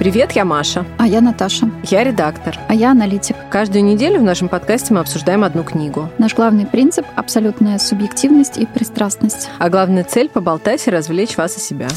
Привет, я Маша. А я Наташа. Я редактор. А я аналитик. Каждую неделю в нашем подкасте мы обсуждаем одну книгу. Наш главный принцип – абсолютная субъективность и пристрастность. А главная цель – поболтать и развлечь вас и себя.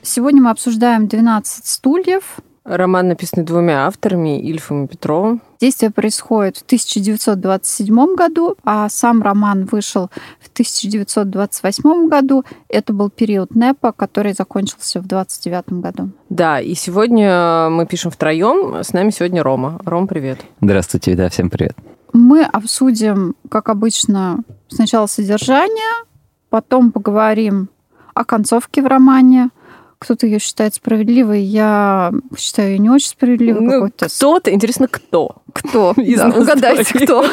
Сегодня мы обсуждаем «12 стульев», Роман, написанный двумя авторами, Ильфом и Петровым. Действие происходит в 1927 году, а сам роман вышел в 1928 году. Это был период НЭПа, который закончился в 1929 году. Да, и сегодня мы пишем втроем. С нами сегодня Рома. Ром, привет. Здравствуйте, да, всем привет. Мы обсудим, как обычно, сначала содержание, потом поговорим о концовке в романе, кто-то ее считает справедливой, я считаю ее не очень справедливой. Ну, кто-то, интересно, кто? Кто? Да, угадайте, кто.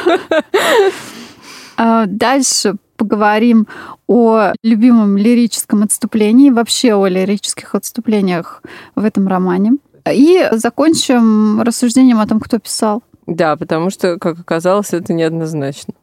А, дальше поговорим о любимом лирическом отступлении, вообще о лирических отступлениях в этом романе. И закончим рассуждением о том, кто писал. Да, потому что, как оказалось, это неоднозначно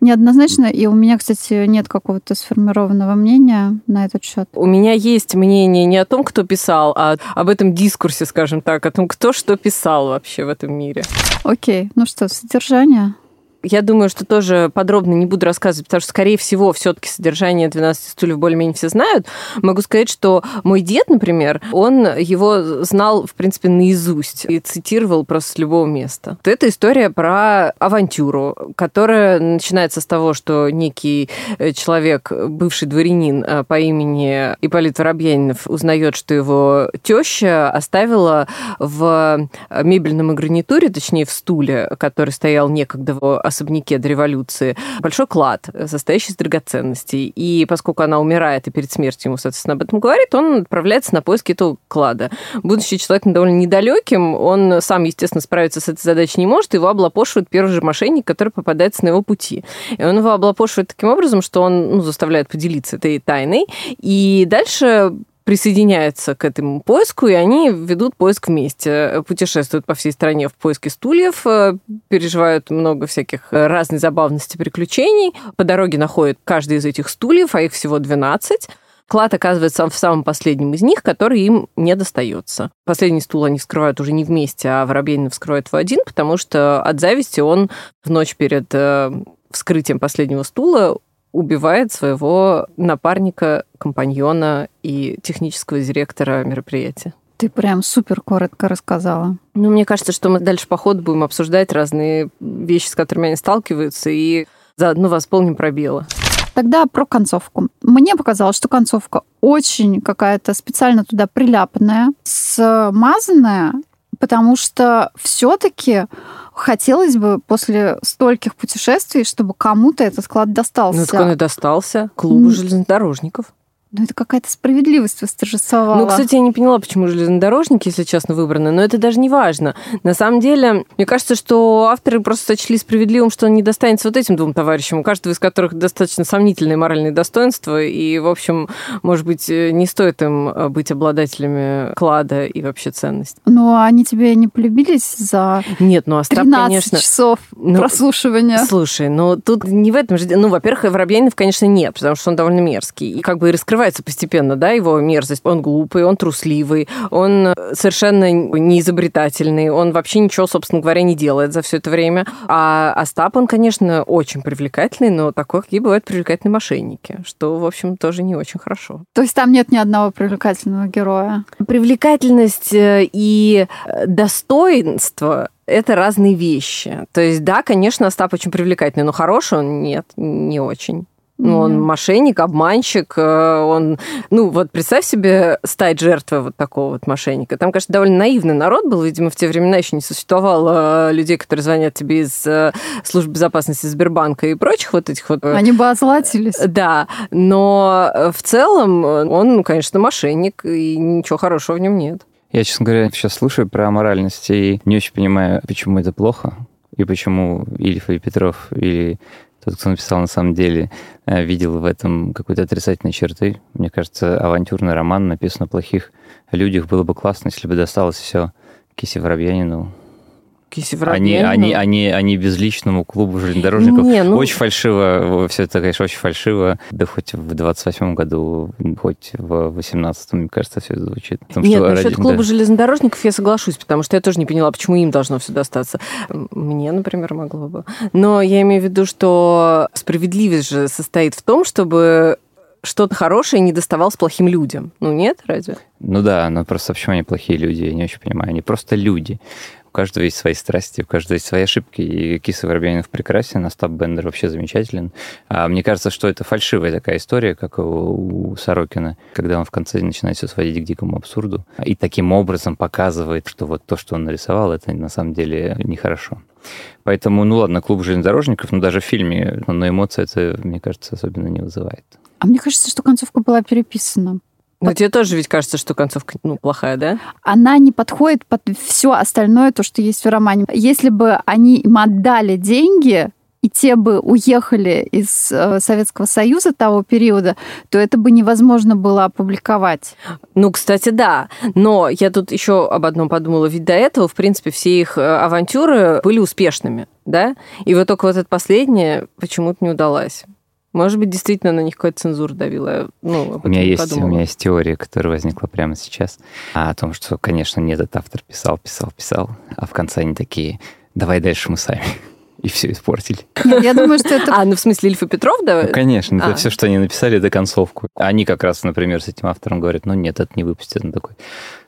неоднозначно, и у меня, кстати, нет какого-то сформированного мнения на этот счет. У меня есть мнение не о том, кто писал, а об этом дискурсе, скажем так, о том, кто что писал вообще в этом мире. Окей, ну что, содержание? Я думаю, что тоже подробно не буду рассказывать, потому что, скорее всего, все-таки содержание 12 стульев более-менее все знают. Могу сказать, что мой дед, например, он его знал, в принципе, наизусть и цитировал просто с любого места. Вот это история про авантюру, которая начинается с того, что некий э, человек, бывший дворянин э, по имени Ипполит Воробьянинов, узнает, что его теща оставила в мебельном гарнитуре, точнее, в стуле, который стоял некогда в особняке до революции большой клад, состоящий из драгоценностей. И поскольку она умирает и перед смертью ему, соответственно, об этом говорит, он отправляется на поиски этого клада. Будучи человеком довольно недалеким, он сам, естественно, справиться с этой задачей не может, его облапошивает первый же мошенник, который попадается на его пути. И он его облапошивает таким образом, что он ну, заставляет поделиться этой тайной. И дальше присоединяются к этому поиску, и они ведут поиск вместе. Путешествуют по всей стране в поиске стульев, э, переживают много всяких э, разных забавностей, приключений. По дороге находят каждый из этих стульев, а их всего 12. Клад оказывается в самом последнем из них, который им не достается. Последний стул они вскрывают уже не вместе, а Воробьянинов вскрывает в один, потому что от зависти он в ночь перед э, вскрытием последнего стула убивает своего напарника, компаньона и технического директора мероприятия. Ты прям супер коротко рассказала. Ну, мне кажется, что мы дальше по ходу будем обсуждать разные вещи, с которыми они сталкиваются, и заодно восполним пробелы. Тогда про концовку. Мне показалось, что концовка очень какая-то специально туда приляпанная, смазанная, потому что все-таки хотелось бы после стольких путешествий, чтобы кому-то этот склад достался. Ну, так он и достался. Клубу железнодорожников. Ну, это какая-то справедливость восторжествовала. Ну, кстати, я не поняла, почему железнодорожники, если честно, выбраны, но это даже не важно. На самом деле, мне кажется, что авторы просто сочли справедливым, что он не достанется вот этим двум товарищам, у каждого из которых достаточно сомнительные моральные достоинства, и, в общем, может быть, не стоит им э, быть обладателями клада и вообще ценностей. Ну, они тебе не полюбились за Нет, ну, Остап, 13 конечно... часов ну, прослушивания? Слушай, ну, тут не в этом же... Ну, во-первых, Воробьянинов, конечно, нет, потому что он довольно мерзкий, и как бы и раскрывает раскрывается постепенно, да, его мерзость. Он глупый, он трусливый, он совершенно неизобретательный, он вообще ничего, собственно говоря, не делает за все это время. А Остап, он, конечно, очень привлекательный, но такой, какие бывают привлекательные мошенники, что, в общем, тоже не очень хорошо. То есть там нет ни одного привлекательного героя? Привлекательность э, и э, достоинство это разные вещи. То есть, да, конечно, Остап очень привлекательный, но хороший он нет, не очень. Ну, он мошенник, обманщик, э, он... Ну, вот представь себе стать жертвой вот такого вот мошенника. Там, конечно, довольно наивный народ был, видимо, в те времена еще не существовало людей, которые звонят тебе из э, службы безопасности Сбербанка и прочих вот этих вот... Э, Они бы озлатились. Да, но в целом он, конечно, мошенник, и ничего хорошего в нем нет. Я, честно говоря, сейчас слушаю про моральность и не очень понимаю, почему это плохо, и почему Ильф и Петров или тот, кто написал на самом деле, э, видел в этом какой-то отрицательной черты. Мне кажется, авантюрный роман написан о плохих людях. Было бы классно, если бы досталось все Кисе Воробьянину. Они, они, они, они безличному клубу железнодорожников. Не, ну... Очень фальшиво, все это, конечно, очень фальшиво. Да хоть в 28-м году, хоть в 18-м, мне кажется, все это звучит. Потому, Нет, насчет ради... клуба да. железнодорожников я соглашусь, потому что я тоже не поняла, почему им должно все достаться. Мне, например, могло бы. Но я имею в виду, что справедливость же состоит в том, чтобы что-то хорошее не доставалось плохим людям. Ну нет, разве? Ну да, но просто почему они плохие люди, я не очень понимаю. Они просто люди каждого есть свои страсти, у каждого есть свои ошибки. И Киса Воробьянинов прекрасен, Остап Бендер вообще замечателен. А мне кажется, что это фальшивая такая история, как у, у Сорокина, когда он в конце начинает все сводить к дикому абсурду и таким образом показывает, что вот то, что он нарисовал, это на самом деле нехорошо. Поэтому, ну ладно, клуб железнодорожников, но даже в фильме, но эмоции это, мне кажется, особенно не вызывает. А мне кажется, что концовка была переписана. Но тебе тоже ведь кажется, что концовка ну, плохая, да? Она не подходит под все остальное, то, что есть в романе. Если бы они им отдали деньги, и те бы уехали из э, Советского Союза того периода, то это бы невозможно было опубликовать. Ну, кстати, да. Но я тут еще об одном подумала. Ведь до этого, в принципе, все их э, авантюры были успешными, да? И вот только вот эта последняя почему-то не удалась. Может быть, действительно на них какая-то цензура давила. Ну, у, меня есть, у меня есть теория, которая возникла прямо сейчас, о том, что, конечно, не этот автор писал, писал, писал, а в конце они такие, давай дальше мы сами. И все испортили. Я думаю, что это... А, ну в смысле Ильф и Петров, да? Ну, конечно, а. это все, что они написали до концовку. Они как раз, например, с этим автором говорят, ну нет, это не выпустят. Он такой,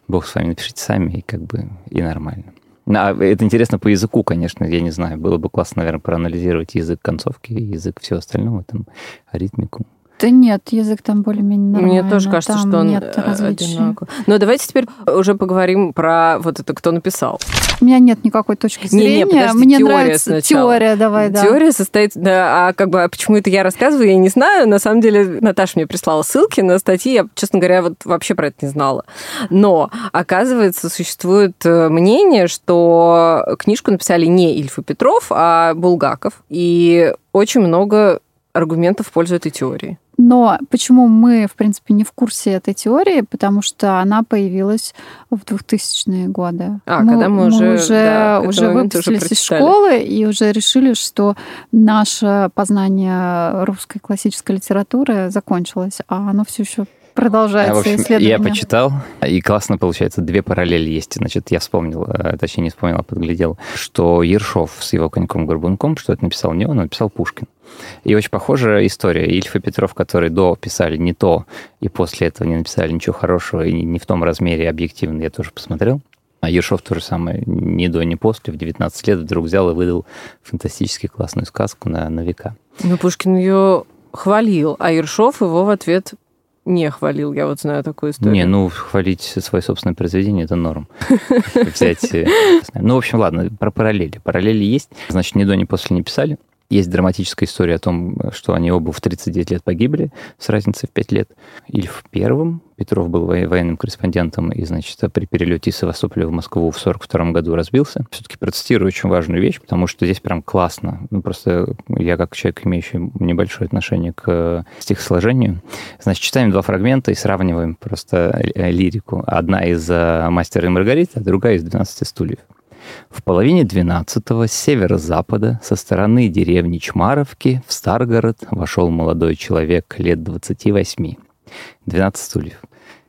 бог с вами, напишите сами, и как бы и нормально. А, это интересно по языку, конечно, я не знаю. Было бы классно, наверное, проанализировать язык концовки, язык всего остального, там, ритмику. Да нет, язык там более-менее нормальный. Мне тоже кажется, там что он нет э, одинаковый. Но давайте теперь уже поговорим про вот это, кто написал. У меня нет никакой точки зрения. Не, не, подожди, Мне теория нравится сначала. теория, давай, да. Теория состоит, да, а как бы а почему это я рассказываю, я не знаю. На самом деле Наташа мне прислала ссылки на статьи, я, честно говоря, вот вообще про это не знала. Но, оказывается, существует э, мнение, что книжку написали не Ильф и Петров, а Булгаков. И очень много аргументов в пользу этой теории. Но почему мы, в принципе, не в курсе этой теории? Потому что она появилась в 2000-е годы. А, мы, когда мы, мы уже, уже, да, уже выпустились уже из школы и уже решили, что наше познание русской классической литературы закончилось, а оно все еще продолжается в общем, исследование. Я почитал, и классно получается, две параллели есть. Значит, я вспомнил, э, точнее не вспомнил, а подглядел, что Ершов с его коньком-горбунком, что это написал не он, а написал Пушкин. И очень похожая история. Ильф и Петров, которые до писали не то, и после этого не написали ничего хорошего, и не в том размере объективно, я тоже посмотрел. А Ершов то же самое, ни до, ни после, в 19 лет вдруг взял и выдал фантастически классную сказку на, на века. Ну, Пушкин ее хвалил, а Ершов его в ответ не хвалил, я вот знаю такую историю. Не, ну, хвалить свое собственное произведение – это норм. Взять... Э, ну, в общем, ладно, про параллели. Параллели есть. Значит, ни до, ни после не писали. Есть драматическая история о том, что они оба в 39 лет погибли с разницей в 5 лет. Ильф первым, Петров был военным корреспондентом и, значит, при перелете из Севастополя в Москву в 42 году разбился. Все-таки процитирую очень важную вещь, потому что здесь прям классно. Ну, просто я как человек, имеющий небольшое отношение к стихосложению, значит, читаем два фрагмента и сравниваем просто лирику. Одна из э, «Мастера и Маргариты», а другая из «12 стульев». В половине двенадцатого с северо-запада со стороны деревни Чмаровки в Старгород вошел молодой человек лет 28. 12 стульев.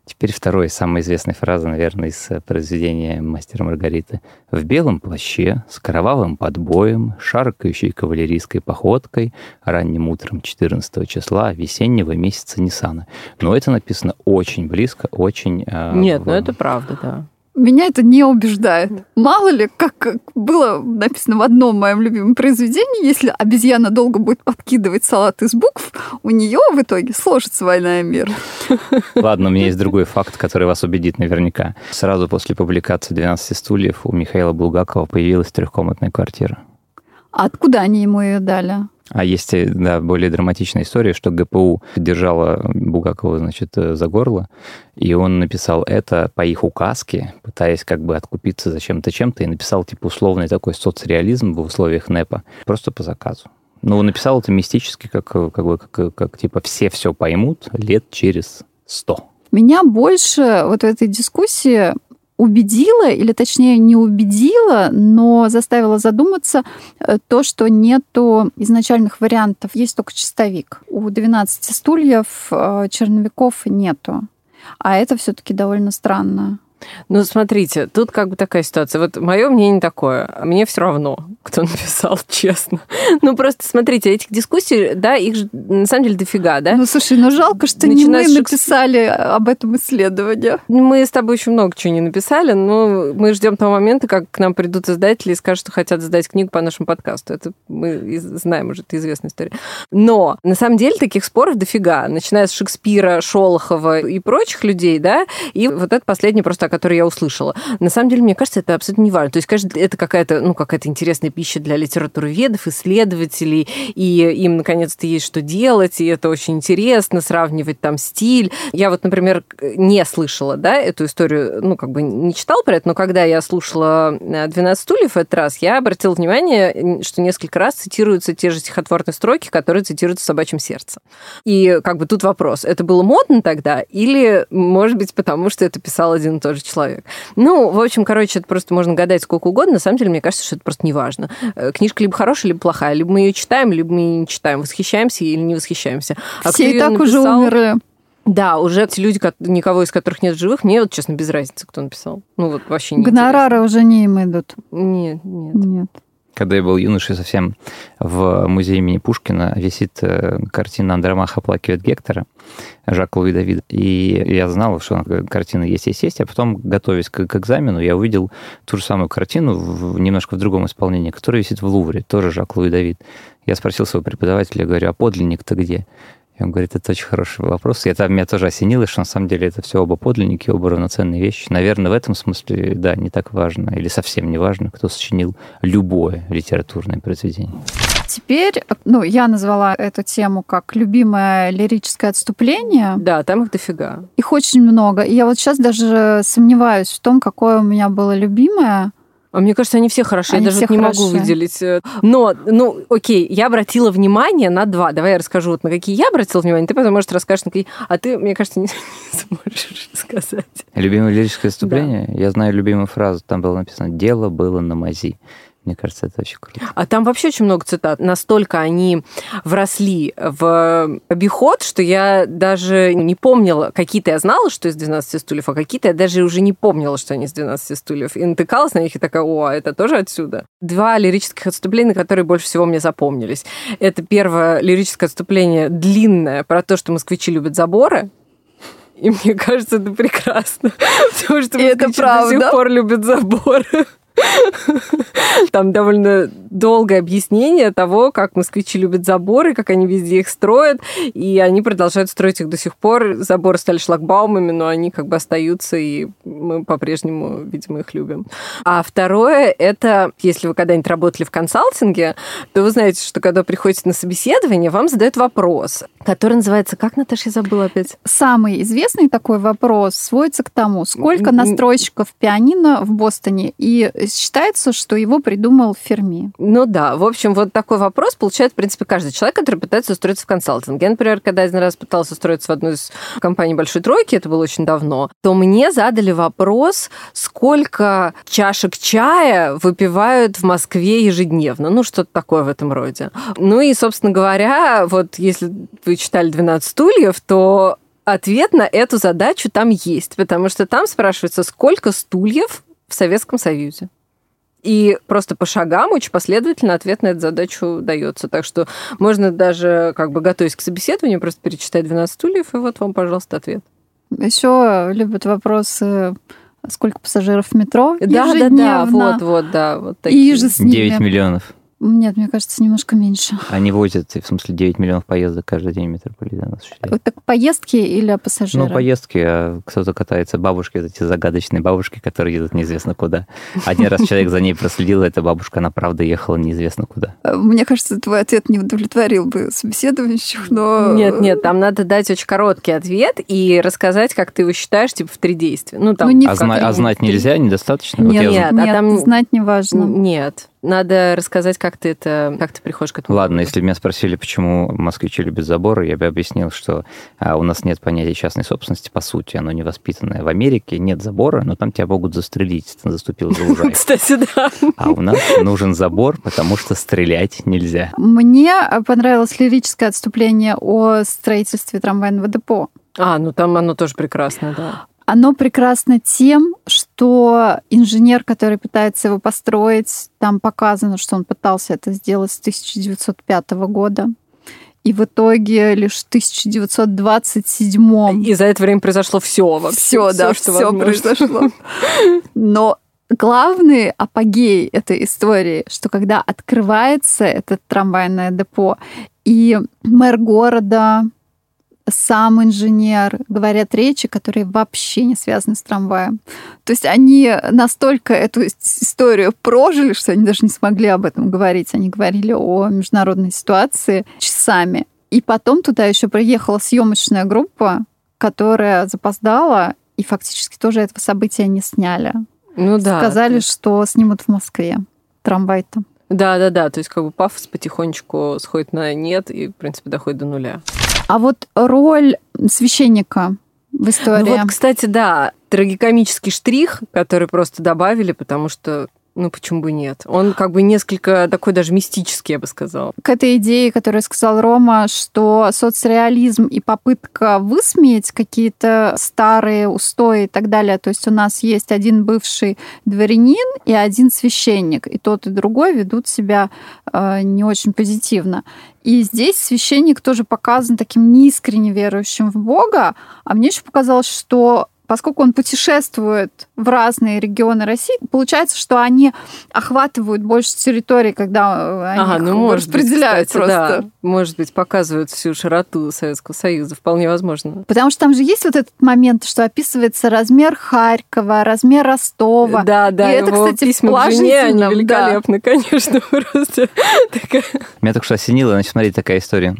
Теперь вторая, самая известная фраза, наверное, из э, произведения «Мастера Маргариты». В белом плаще, с кровавым подбоем, шаркающей кавалерийской походкой, ранним утром 14 числа весеннего месяца Ниссана. Но это написано очень близко, очень... Э, Нет, в... ну это правда, да. Меня это не убеждает. Мало ли, как было написано в одном моем любимом произведении, если обезьяна долго будет подкидывать салат из букв, у нее в итоге сложится война и мир. Ладно, у меня есть другой факт, который вас убедит наверняка. Сразу после публикации «12 стульев» у Михаила Булгакова появилась трехкомнатная квартира. А откуда они ему ее дали? А есть, э, да, более драматичная история, что ГПУ держала Бугакова, значит, э, за горло, и он написал это по их указке, пытаясь как бы откупиться за чем-то чем-то, и написал, типа, условный такой соцреализм в условиях НЭПа, просто по заказу. Ну, он написал это мистически, как, как бы, как, как, типа, все все поймут лет через сто. Меня больше вот в этой дискуссии убедило, или точнее не убедило, но заставило задуматься э, то, что нету изначальных вариантов, есть только чистовик. У 12 стульев э, черновиков нету. А это все-таки довольно странно. Ну, смотрите, тут как бы такая ситуация. Вот мое мнение такое. Мне все равно, кто написал, честно. Ну, просто смотрите, этих дискуссий, да, их же на самом деле дофига, да? Ну, слушай, ну жалко, что Начиная не мы написали об этом исследовании. Мы с тобой еще много чего не написали, но мы ждем того момента, как к нам придут издатели и скажут, что хотят сдать книгу по нашему подкасту. Это мы знаем уже, это известная история. Но на самом деле таких споров дофига, начиная с Шекспира, Шолохова и прочих людей, да, и вот это последний просто который я услышала. На самом деле, мне кажется, это абсолютно не важно. То есть, конечно, это какая-то, ну, какая-то интересная пища для литературоведов, исследователей, и им, наконец-то, есть что делать, и это очень интересно, сравнивать там стиль. Я вот, например, не слышала, да, эту историю, ну, как бы не читала про это, но когда я слушала «12 стульев» этот раз, я обратила внимание, что несколько раз цитируются те же стихотворные строки, которые цитируются в «Собачьем сердце». И как бы тут вопрос, это было модно тогда или, может быть, потому что это писал один и тот же человек. Ну, в общем, короче, это просто можно гадать сколько угодно. На самом деле, мне кажется, что это просто неважно. Э, книжка либо хорошая, либо плохая. Либо мы ее читаем, либо мы не читаем. Восхищаемся или не восхищаемся. А Все и так написал... уже умерли. Да, уже те люди, никого из которых нет живых, мне вот, честно, без разницы, кто написал. Ну, вот вообще не Гонорары интересно. уже не им идут. Нет, нет. Нет. Когда я был юношей совсем, в музее имени Пушкина висит э, картина Андромаха «Оплакивает Гектора» Жака Луи Давида. И я знал, что картина есть, есть, есть. А потом, готовясь к, к экзамену, я увидел ту же самую картину в, немножко в другом исполнении, которая висит в Лувре, тоже Жак Луи Давид. Я спросил своего преподавателя, говорю, а подлинник-то где? И он говорит, это очень хороший вопрос. И это меня тоже осенило, что на самом деле это все оба подлинники, оба равноценные вещи. Наверное, в этом смысле, да, не так важно или совсем не важно, кто сочинил любое литературное произведение. Теперь, ну, я назвала эту тему как любимое лирическое отступление. Да, там их дофига. Их очень много. И я вот сейчас даже сомневаюсь в том, какое у меня было любимое. А мне кажется, они все хороши, они я даже не хороши. могу выделить. Э, но, ну, окей, я обратила внимание на два. Давай я расскажу, вот на какие я обратила внимание, ты потом, может, расскажешь, на какие... А ты, мне кажется, не, не сможешь сказать. Любимое лирическое выступление? Да. Я знаю любимую фразу, там было написано «Дело было на мази». Мне кажется, это очень круто. А там вообще очень много цитат. Настолько они вросли в обиход, что я даже не помнила. Какие-то я знала, что из 12 стульев, а какие-то я даже уже не помнила, что они из 12 стульев. И натыкалась на них и такая, о, а это тоже отсюда. Два лирических отступления, которые больше всего мне запомнились. Это первое лирическое отступление длинное про то, что москвичи любят заборы. И мне кажется, это прекрасно. Потому что москвичи это правда. до сих пор любят заборы. Там довольно долгое объяснение того, как москвичи любят заборы, как они везде их строят, и они продолжают строить их до сих пор. Заборы стали шлагбаумами, но они как бы остаются, и мы по-прежнему, видимо, их любим. А второе, это, если вы когда-нибудь работали в консалтинге, то вы знаете, что когда приходите на собеседование, вам задают вопрос, который называется, как, Наташа, я забыла опять? Самый известный такой вопрос сводится к тому, сколько настройщиков пианино в Бостоне, и считается, что его придумал Ферми. Ну да, в общем, вот такой вопрос получает, в принципе, каждый человек, который пытается устроиться в консалтинг. Я, например, когда один раз пытался устроиться в одну из компаний Большой Тройки, это было очень давно, то мне задали вопрос, сколько чашек чая выпивают в Москве ежедневно. Ну, что-то такое в этом роде. Ну и, собственно говоря, вот если вы читали «12 стульев», то ответ на эту задачу там есть, потому что там спрашивается, сколько стульев в Советском Союзе. И просто по шагам очень последовательно ответ на эту задачу дается. Так что можно даже, как бы готовясь к собеседованию, просто перечитать 12 стульев, и вот вам, пожалуйста, ответ. Еще любят вопросы сколько пассажиров в метро Да, да, да, вот, вот, да. Вот такие. И же с ними. 9 миллионов. Нет, мне кажется, немножко меньше. Они возят, в смысле, 9 миллионов поездок каждый день метрополитен осуществляет. Так поездки или пассажиры? Ну, поездки, а кто-то катается, бабушки, вот эти загадочные бабушки, которые едут неизвестно куда. Один раз человек за ней проследил, эта бабушка, она правда ехала неизвестно куда. Э, мне кажется, твой ответ не удовлетворил бы собеседующих, но... Нет, нет, там надо дать очень короткий ответ и рассказать, как ты его считаешь, типа, в три действия. Ну, там, ну, не а, зна- а знать нельзя, недостаточно? Нет, вот нет, а там... знать не важно. Нет. Надо рассказать, как ты это, как ты приходишь к этому. Ладно, если меня спросили, почему москвичи любят заборы, я бы объяснил, что а, у нас нет понятия частной собственности, по сути, оно не воспитанное. В Америке нет забора, но там тебя могут застрелить, если ты заступил за лужайку. Кстати, да. А у нас нужен забор, потому что стрелять нельзя. Мне понравилось лирическое отступление о строительстве трамвайного депо. А, ну там оно тоже прекрасно, да. Оно прекрасно тем, что инженер, который пытается его построить, там показано, что он пытался это сделать с 1905 года. И в итоге лишь в 1927 И за это время произошло все вообще. Все, да, все, все произошло. Но главный апогей этой истории, что когда открывается это трамвайное депо, и мэр города, сам инженер, говорят речи, которые вообще не связаны с трамваем. То есть они настолько эту историю прожили, что они даже не смогли об этом говорить. Они говорили о международной ситуации часами. И потом туда еще приехала съемочная группа, которая запоздала, и фактически тоже этого события не сняли. Ну да. Сказали, ты... что снимут в Москве трамвай-то. Да, да, да. То есть как бы пафос потихонечку сходит на нет и, в принципе, доходит до нуля. А вот роль священника в истории. Ну вот, кстати, да, трагикомический штрих, который просто добавили, потому что ну, почему бы нет? Он как бы несколько такой даже мистический, я бы сказала. К этой идее, которую сказал Рома, что соцреализм и попытка высмеять какие-то старые устои и так далее. То есть у нас есть один бывший дворянин и один священник, и тот и другой ведут себя э, не очень позитивно. И здесь священник тоже показан таким неискренне верующим в Бога, а мне еще показалось, что поскольку он путешествует в разные регионы России, получается, что они охватывают больше территорий, когда они ага, ну, может распределяют быть, кстати, просто. Да. Может быть, показывают всю широту Советского Союза, вполне возможно. Потому что там же есть вот этот момент, что описывается размер Харькова, размер Ростова. Да, да, и это, кстати, письма к жене, они великолепны, да. конечно, просто. Меня только что осенило, значит, смотри, такая история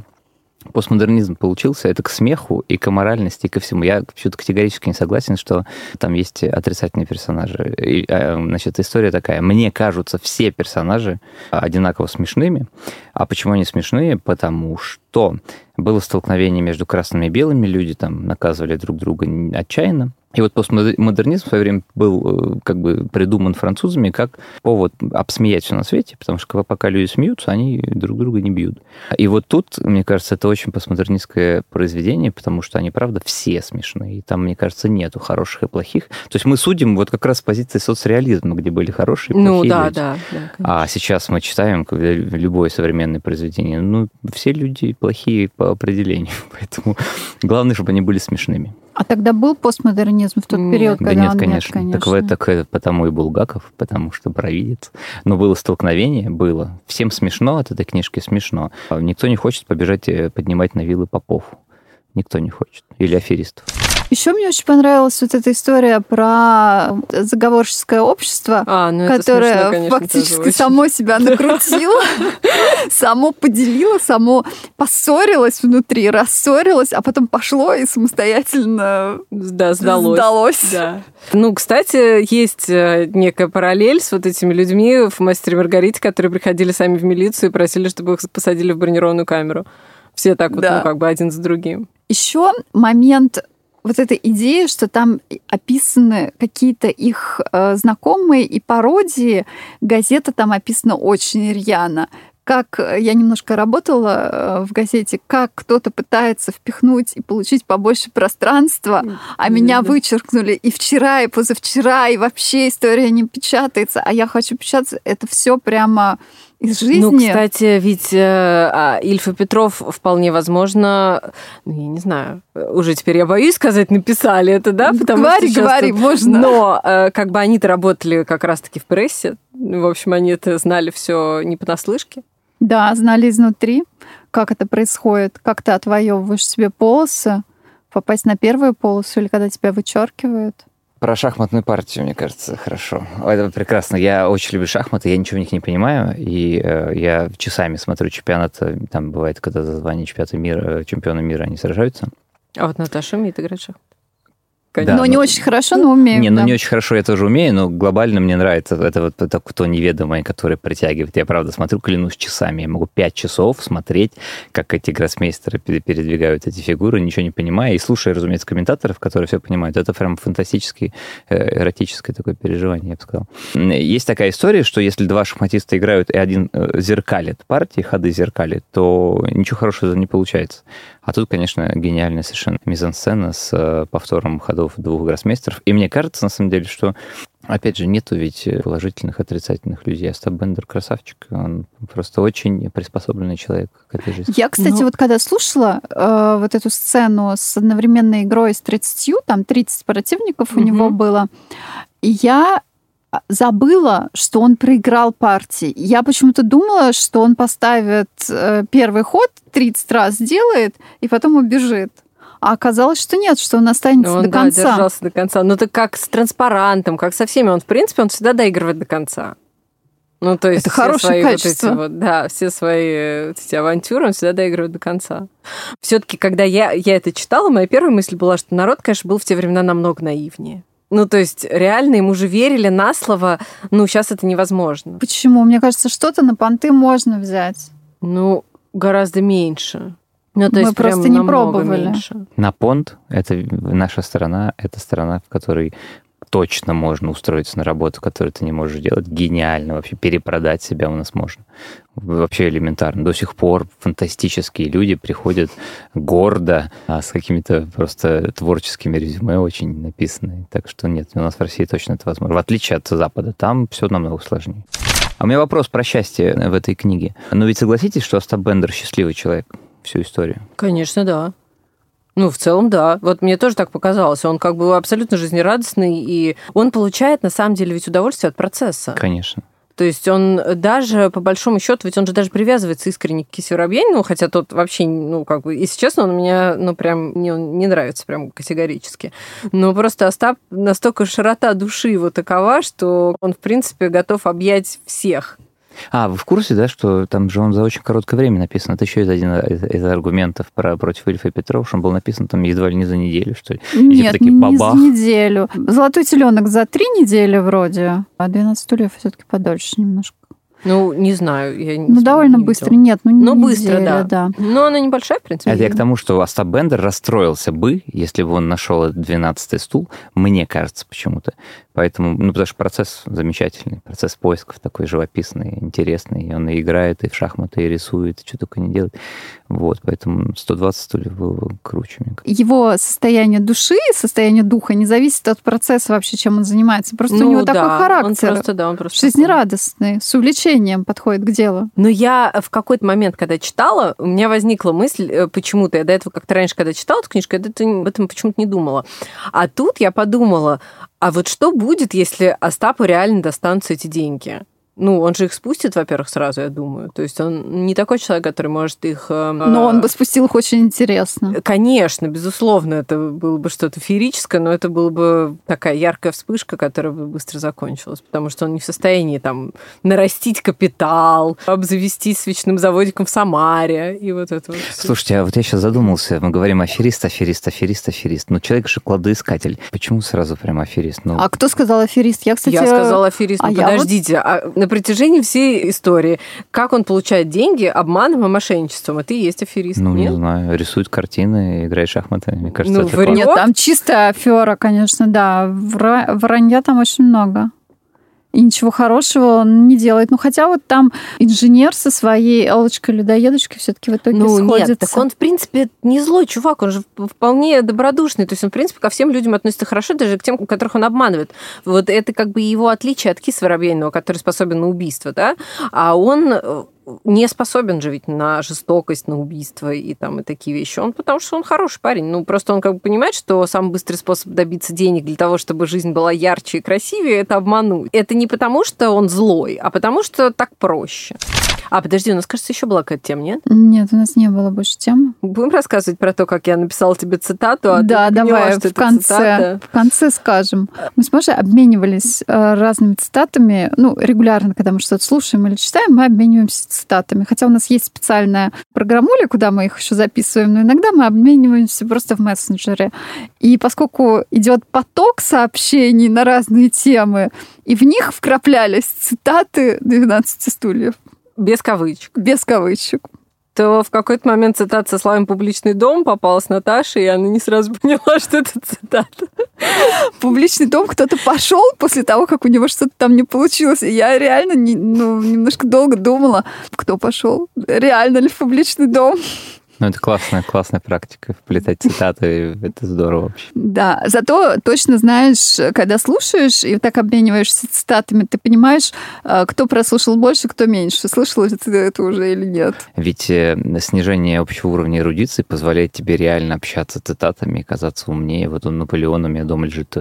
постмодернизм получился, это к смеху и к моральности, и ко всему. Я почему-то категорически не согласен, что там есть отрицательные персонажи. И, а, значит, история такая. Мне кажутся все персонажи одинаково смешными. А почему они смешные? Потому что было столкновение между красными и белыми, люди там наказывали друг друга отчаянно. И вот постмодернизм в свое время был э, как бы придуман французами как повод обсмеять все на свете, потому что пока люди смеются, они друг друга не бьют. И вот тут, мне кажется, это очень постмодернистское произведение, потому что они, правда, все смешные. И там, мне кажется, нету хороших и плохих. То есть мы судим вот как раз с позиции соцреализма, где были хорошие и ну, плохие да, люди. Да, да, а сейчас мы читаем любое современное произведение. Ну, все люди плохие по определению. Поэтому главное, чтобы они были смешными. А тогда был постмодернизм в тот период, да когда нет, он конечно. нет, конечно. Так, так потому и Булгаков, потому что провидец. Но было столкновение, было. Всем смешно от этой книжки, смешно. Никто не хочет побежать э, поднимать на вилы попов. Никто не хочет. Или аферистов. Еще мне очень понравилась вот эта история про заговорческое общество, а, ну которое смешно, конечно, фактически само себя накрутило, само поделило, само поссорилось внутри, рассорилось, а потом пошло и самостоятельно да, сдалось. сдалось. Да. Ну, кстати, есть э, некая параллель с вот этими людьми в «Мастере Маргарите», которые приходили сами в милицию и просили, чтобы их посадили в бронированную камеру. Все так вот, да. ну, как бы один за другим. Еще момент вот эта идея, что там описаны какие-то их э, знакомые и пародии, газета там описана очень рьяно как э, я немножко работала э, в газете, как кто-то пытается впихнуть и получить побольше пространства, а меня вычеркнули и вчера, и позавчера, и вообще история не печатается, а я хочу печататься. Это все прямо из жизни. Ну, кстати, ведь э, а, Ильф и Петров вполне возможно, ну, я не знаю, уже теперь я боюсь сказать, написали это, да? Потому говори, что говори, тут... можно. Но э, как бы они-то работали как раз-таки в прессе, в общем, они это знали все не понаслышке. Да, знали изнутри, как это происходит, как ты отвоевываешь себе полосы, попасть на первую полосу или когда тебя вычеркивают. Про шахматную партию, мне кажется, хорошо. Это прекрасно. Я очень люблю шахматы, я ничего в них не понимаю, и э, я часами смотрю чемпионат. Там бывает, когда за звание чемпиона мира, чемпиона мира они сражаются. А вот Наташа умеет играть в шахматы. Конечно. но Да, не ну- очень хорошо, но умеем. Не, ну да. не очень хорошо я тоже умею, но глобально мне нравится это вот это то неведомое, которое притягивает. Я, правда, смотрю, клянусь часами. Я могу пять часов смотреть, как эти гроссмейстеры пере- передвигают эти фигуры, ничего не понимая, и слушая, разумеется, комментаторов, которые все понимают. Это прям фантастический, э, эротическое такое переживание, я бы сказал. Есть такая история, что если два шахматиста играют, и один э, зеркалит партии, ходы зеркалит, то ничего хорошего не получается. А тут, конечно, гениальная совершенно мизансцена с э, повтором ходов двух гроссмейстеров. И мне кажется, на самом деле, что, опять же, нету ведь положительных, отрицательных людей. Остап Бендер красавчик. Он просто очень приспособленный человек к этой жизни. Я, кстати, Ну- вот когда слушала э, вот эту сцену с одновременной игрой с 30, там 30 противников у Мгм. него было, и я забыла, что он проиграл партии. Я почему-то думала, что он поставит э, первый ход, 30 раз сделает, и потом убежит. А оказалось, что нет, что он останется Он, до да, конца. держался до конца. Ну, это как с транспарантом, как со всеми. Он, в принципе, он всегда доигрывает до конца. Ну, то есть Это все хорошее свои вот качество. эти вот, да, все свои э, вот эти авантюры он всегда доигрывает до конца. Все-таки, когда я, я это читала, моя первая мысль была, что народ, конечно, был в те времена намного наивнее. Ну, то есть, реально ему же верили на слово, ну, сейчас это невозможно. Почему? Мне кажется, что-то на понты можно взять. Ну, гораздо меньше. Ну, то Мы есть, прям просто не пробовали. меньше. На понт — это наша страна, это страна, в которой точно можно устроиться на работу, которую ты не можешь делать. Гениально вообще. Перепродать себя у нас можно. Вообще элементарно. До сих пор фантастические люди приходят гордо, а, с какими-то просто творческими резюме очень написанные. Так что нет, у нас в России точно это возможно. В отличие от Запада, там все намного сложнее. А у меня вопрос про счастье в этой книге. Но ведь согласитесь, что Остап Бендер счастливый человек всю историю? Конечно, да. Ну, в целом, да. Вот мне тоже так показалось. Он как бы абсолютно жизнерадостный, и он получает, на самом деле, ведь удовольствие от процесса. Конечно. То есть он даже, по большому счету, ведь он же даже привязывается искренне к Кисе Воробьянину, хотя тот вообще, ну, как бы, если честно, он мне, ну, прям не, не нравится прям категорически. Но просто Остап настолько широта души его такова, что он, в принципе, готов объять всех. А, вы в курсе, да, что там же он за очень короткое время написан? Это еще один из, из аргументов про, против Ильфа и Петрова, что он был написан там едва ли не за неделю, что ли. И Нет, такие не бабах. за неделю. Золотой теленок за три недели вроде, а 12 стульев все-таки подольше немножко. Ну, не знаю. Я не- Ну, довольно не быстро. видела. Нет, ну, Ну, не быстро, неделя, да. Но она небольшая, в принципе. Это я к тому, что Остап Бендер расстроился бы, если бы он нашел этот 12 стул, мне кажется почему-то. Поэтому, ну, потому что процесс замечательный, процесс поисков такой живописный, интересный. И он и играет, и в шахматы, и рисует, и что только не делает. Вот, поэтому 120 стульев было бы круче, мне кажется. Его состояние души, состояние духа не зависит от процесса вообще, чем он занимается. Просто у Ну, него да, такой Он характер. просто, да, он просто такой. Жизнерадостный, с увлечением подходит к делу. Но я в какой-то момент, когда читала, у меня возникла мысль э, почему-то, я до этого как-то раньше, когда читала эту книжку, я до этого об этом почему-то не думала. А тут я подумала, а вот что будет, если Остапу реально достанутся эти деньги? Ну, он же их спустит, во-первых, сразу, я думаю. То есть он не такой человек, который может их... э, Но он бы спустил их очень интересно. Конечно, безусловно, это было бы что-то феерическое, но это была бы такая яркая вспышка, которая бы быстро закончилась, потому что он не в состоянии там нарастить капитал, обзавестись свечным заводиком в Самаре и вот это вот. Слушайте, а вот я сейчас задумался, мы говорим аферист, аферист, аферист, аферист. Но человек же кладоискатель. Почему сразу прям аферист? Ну, А кто сказал аферист? Я, кстати... я сказала аферист, а ну я вот- подождите, а протяжении всей истории, как он получает деньги обманом и мошенничеством, это и есть аферист, ну, не нет? знаю, рисует картины, играет в шахматы. Мне кажется, Ну, это классно. Нет, там чистая афера, конечно, да. Вра- Вранья там очень много. И ничего хорошего он не делает. Ну, хотя вот там инженер со своей Элочкой-людоедочкой все-таки в итоге Ну сходится. нет, так он, в принципе, не злой чувак, он же вполне добродушный. То есть он, в принципе, ко всем людям относится хорошо, даже к тем, которых он обманывает. Вот это как бы его отличие от Киса Воробьянинова, который способен на убийство, да? А он э, не способен же ведь на жестокость, на убийство и там и такие вещи. Он потому что он хороший парень. Ну, просто он как бы понимает, что самый быстрый способ добиться денег для того, чтобы жизнь была ярче и красивее, это обмануть. Это не потому, что он злой, а потому что так проще. А, подожди, у нас, кажется, еще была какая-то тема, нет? Нет, у нас не было больше темы. Будем рассказывать про то, как я написала тебе цитату, а да, ты поняла, давай что в это конце, цитата. в конце скажем. Мы с Машей обменивались э, разными цитатами. Ну, регулярно, когда мы что-то слушаем или читаем, мы обмениваемся цитатами. Хотя у нас есть специальная программуля, куда мы их еще записываем, но иногда мы обмениваемся просто в мессенджере. И поскольку идет поток сообщений на разные темы, и в них вкраплялись цитаты 12 стульев. Без кавычек. Без кавычек то в какой-то момент цитата со словами «публичный дом» попалась Наташе, и она не сразу поняла, что это цитата. Публичный дом кто-то пошел после того, как у него что-то там не получилось. Я реально не, ну, немножко долго думала, кто пошел, реально ли в публичный дом. Ну, это классная, классная практика, вплетать цитаты, это здорово вообще. Да, зато точно знаешь, когда слушаешь и так обмениваешься цитатами, ты понимаешь, э, кто прослушал больше, кто меньше. Слышал ли ты это уже или нет? Ведь э, снижение общего уровня эрудиции позволяет тебе реально общаться цитатами и казаться умнее. Вот у Наполеона у меня дома лежит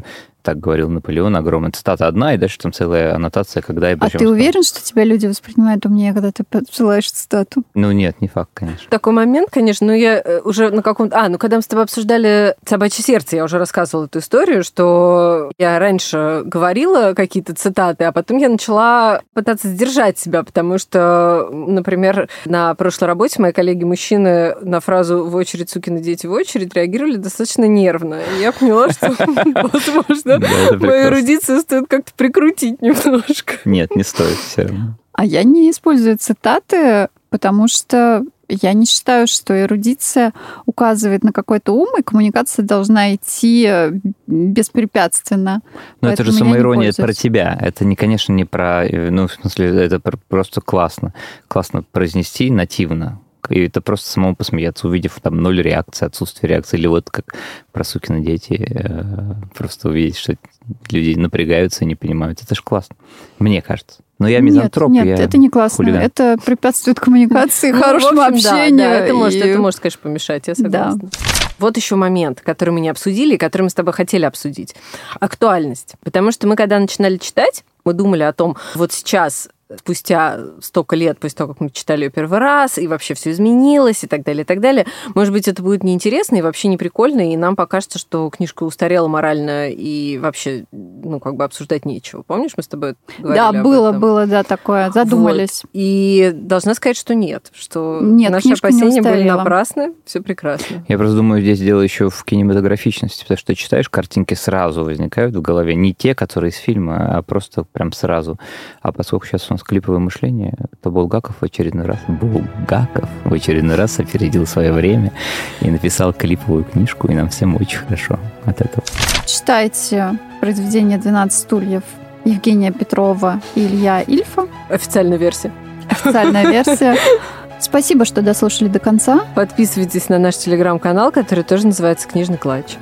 так говорил Наполеон, огромная цитата одна, и дальше там целая аннотация, когда и А ты уверен, что тебя люди воспринимают умнее, когда ты посылаешь цитату? Ну нет, не факт, конечно. Такой момент, конечно, но я э, уже на каком-то... А, ну когда мы с тобой обсуждали «Собачье сердце», я уже рассказывала эту историю, что я раньше говорила какие-то цитаты, а потом я начала пытаться сдержать себя, потому что, например, на прошлой работе мои коллеги-мужчины на фразу «в очередь, сукины дети, в очередь» реагировали достаточно нервно. И я поняла, что, возможно, да, Мою эрудицию стоит как-то прикрутить немножко. Нет, не стоит все равно. А я не использую цитаты, потому что я не считаю, что эрудиция указывает на какой-то ум, и коммуникация должна идти э, беспрепятственно. Но это же самоирония про тебя. Это, не, конечно, не про... Э, ну, в смысле, это просто классно. Классно произнести нативно и это просто самому посмеяться, увидев там ноль реакции, отсутствие реакции, или вот как про сукины дети, э, просто увидеть, что люди напрягаются и не понимают. Это же классно, мне кажется. Но я мизантроп, Нет, нет я это не классно. Хулиган. Это препятствует коммуникации, ну, хорошему общению. Да, это, может, это может, конечно, помешать, я согласна. Вот еще момент, который мы не обсудили, который мы с тобой хотели обсудить. Актуальность. Потому что мы, когда начинали читать, мы думали о том, вот сейчас спустя столько лет после того, как мы читали ее первый раз, и вообще все изменилось, и так далее, и так далее. Может быть, это будет неинтересно и вообще не прикольно, и нам покажется, что книжка устарела морально, и вообще, ну, как бы обсуждать нечего. Помнишь, мы с тобой говорили Да, было, этом? было, да, такое, задумались. Вот. И должна сказать, что нет, что нет, наши опасения были напрасны, все прекрасно. Я просто думаю, здесь дело еще в кинематографичности, потому что читаешь, картинки сразу возникают в голове, не те, которые из фильма, а просто прям сразу. А поскольку сейчас у нас клиповое мышление, то Булгаков в очередной раз, Булгаков в очередной раз опередил свое время и написал клиповую книжку, и нам всем очень хорошо от этого. Читайте произведение «12 стульев» Евгения Петрова и Илья Ильфа. Официальная версия. Официальная версия. Спасибо, что дослушали до конца. Подписывайтесь на наш телеграм-канал, который тоже называется «Книжный клатч».